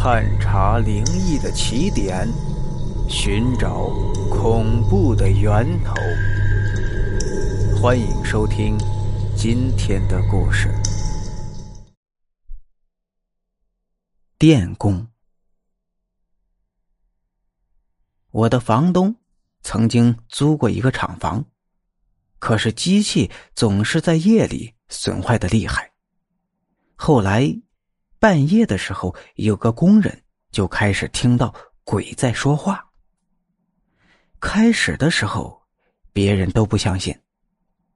探查灵异的起点，寻找恐怖的源头。欢迎收听今天的故事。电工，我的房东曾经租过一个厂房，可是机器总是在夜里损坏的厉害。后来。半夜的时候，有个工人就开始听到鬼在说话。开始的时候，别人都不相信，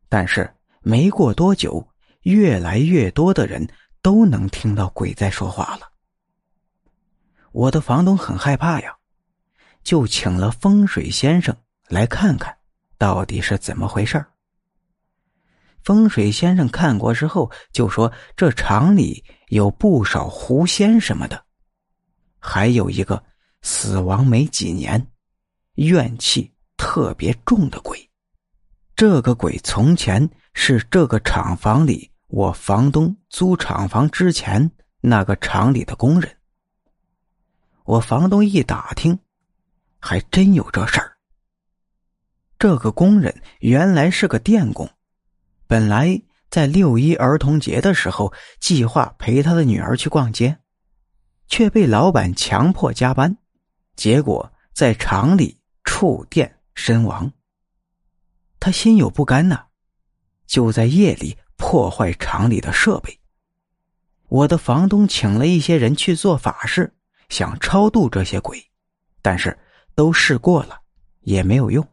但是没过多久，越来越多的人都能听到鬼在说话了。我的房东很害怕呀，就请了风水先生来看看，到底是怎么回事儿风水先生看过之后就说：“这厂里有不少狐仙什么的，还有一个死亡没几年、怨气特别重的鬼。这个鬼从前是这个厂房里我房东租厂房之前那个厂里的工人。我房东一打听，还真有这事儿。这个工人原来是个电工。”本来在六一儿童节的时候，计划陪他的女儿去逛街，却被老板强迫加班，结果在厂里触电身亡。他心有不甘呐，就在夜里破坏厂里的设备。我的房东请了一些人去做法事，想超度这些鬼，但是都试过了，也没有用。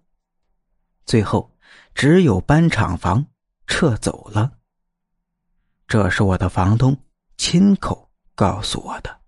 最后只有搬厂房。撤走了，这是我的房东亲口告诉我的。